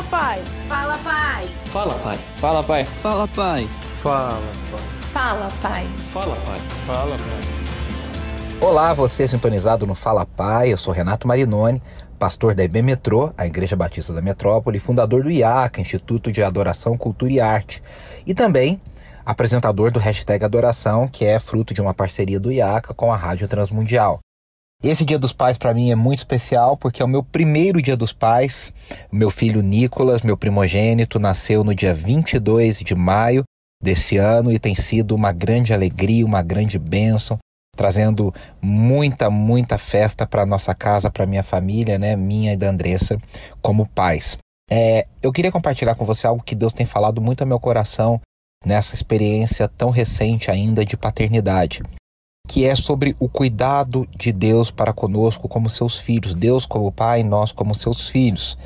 Fala, pai. Fala, pai. Fala, pai. Fala, pai. Fala, pai. Fala, pai. Fala, pai. Fala, pai. Fala, pai. Olá, você sintonizado no Fala Pai. Eu sou Renato Marinoni, pastor da IB Metrô, a Igreja Batista da Metrópole, fundador do IACA, Instituto de Adoração, Cultura e Arte, e também apresentador do hashtag Adoração, que é fruto de uma parceria do IACA com a Rádio Transmundial. Esse Dia dos Pais para mim é muito especial porque é o meu primeiro Dia dos Pais. Meu filho Nicolas, meu primogênito, nasceu no dia 22 de maio desse ano e tem sido uma grande alegria, uma grande bênção, trazendo muita, muita festa para nossa casa, para minha família, né, minha e da Andressa, como pais. É, eu queria compartilhar com você algo que Deus tem falado muito ao meu coração nessa experiência tão recente ainda de paternidade que é sobre o cuidado de Deus para conosco como seus filhos, Deus como pai, nós como seus filhos.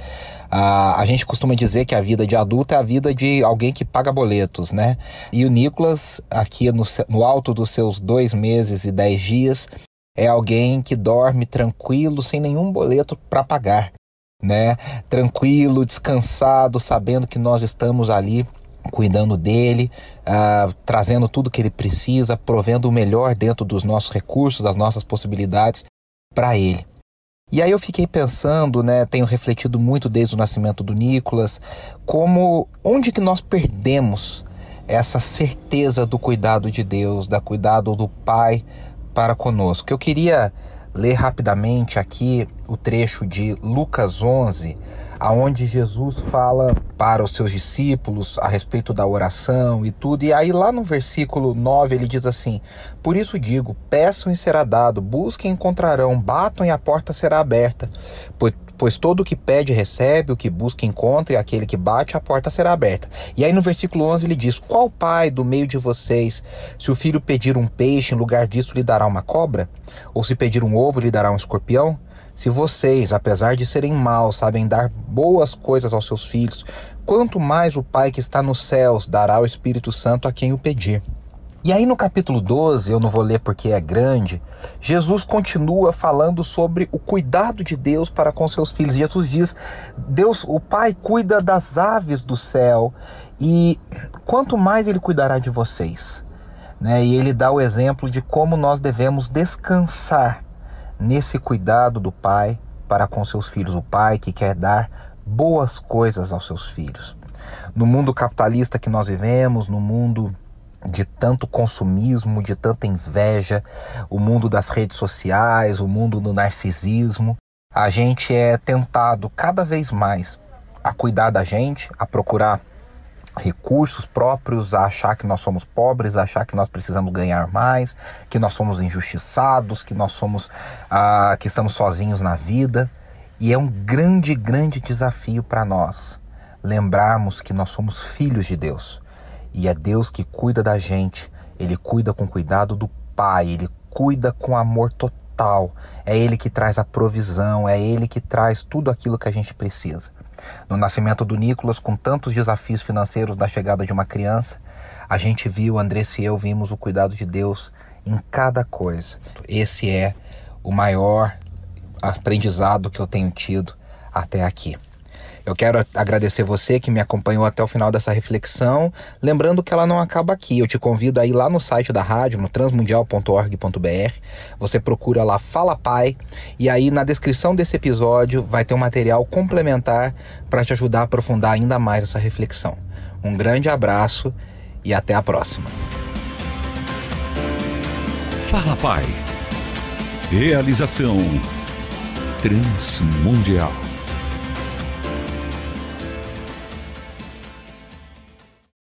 Ah, a gente costuma dizer que a vida de adulto é a vida de alguém que paga boletos, né? E o Nicolas, aqui no, no alto dos seus dois meses e dez dias, é alguém que dorme tranquilo, sem nenhum boleto para pagar, né? Tranquilo, descansado, sabendo que nós estamos ali cuidando dele, uh, trazendo tudo que ele precisa, provendo o melhor dentro dos nossos recursos, das nossas possibilidades para ele. E aí eu fiquei pensando, né, tenho refletido muito desde o nascimento do Nicolas, como onde que nós perdemos essa certeza do cuidado de Deus, da cuidado do Pai para conosco. Eu queria ler rapidamente aqui o trecho de Lucas 11, aonde Jesus fala para os seus discípulos a respeito da oração e tudo. E aí lá no versículo 9 ele diz assim: Por isso digo, peçam e será dado, busquem e encontrarão, batam e a porta será aberta. Pois, pois todo o que pede recebe, o que busca encontra, e aquele que bate a porta será aberta. E aí no versículo 11 ele diz: Qual pai do meio de vocês, se o filho pedir um peixe, em lugar disso lhe dará uma cobra? Ou se pedir um ovo, lhe dará um escorpião? Se vocês, apesar de serem maus, sabem dar boas coisas aos seus filhos, quanto mais o Pai que está nos céus dará o Espírito Santo a quem o pedir. E aí no capítulo 12, eu não vou ler porque é grande, Jesus continua falando sobre o cuidado de Deus para com seus filhos. Jesus diz: Deus, o Pai cuida das aves do céu e quanto mais ele cuidará de vocês. Né? E ele dá o exemplo de como nós devemos descansar nesse cuidado do pai para com seus filhos, o pai que quer dar boas coisas aos seus filhos. No mundo capitalista que nós vivemos, no mundo de tanto consumismo, de tanta inveja, o mundo das redes sociais, o mundo do narcisismo, a gente é tentado cada vez mais a cuidar da gente, a procurar recursos próprios, a achar que nós somos pobres, a achar que nós precisamos ganhar mais, que nós somos injustiçados, que nós somos ah, que estamos sozinhos na vida. E é um grande, grande desafio para nós lembrarmos que nós somos filhos de Deus. E é Deus que cuida da gente. Ele cuida com cuidado do Pai, ele cuida com amor total. É ele que traz a provisão, é ele que traz tudo aquilo que a gente precisa. No nascimento do Nicolas, com tantos desafios financeiros da chegada de uma criança, a gente viu, Andressa e eu vimos o cuidado de Deus em cada coisa. Esse é o maior aprendizado que eu tenho tido até aqui. Eu quero agradecer você que me acompanhou até o final dessa reflexão, lembrando que ela não acaba aqui. Eu te convido a ir lá no site da rádio, no transmundial.org.br. Você procura lá Fala Pai e aí na descrição desse episódio vai ter um material complementar para te ajudar a aprofundar ainda mais essa reflexão. Um grande abraço e até a próxima. Fala Pai. Realização Transmundial.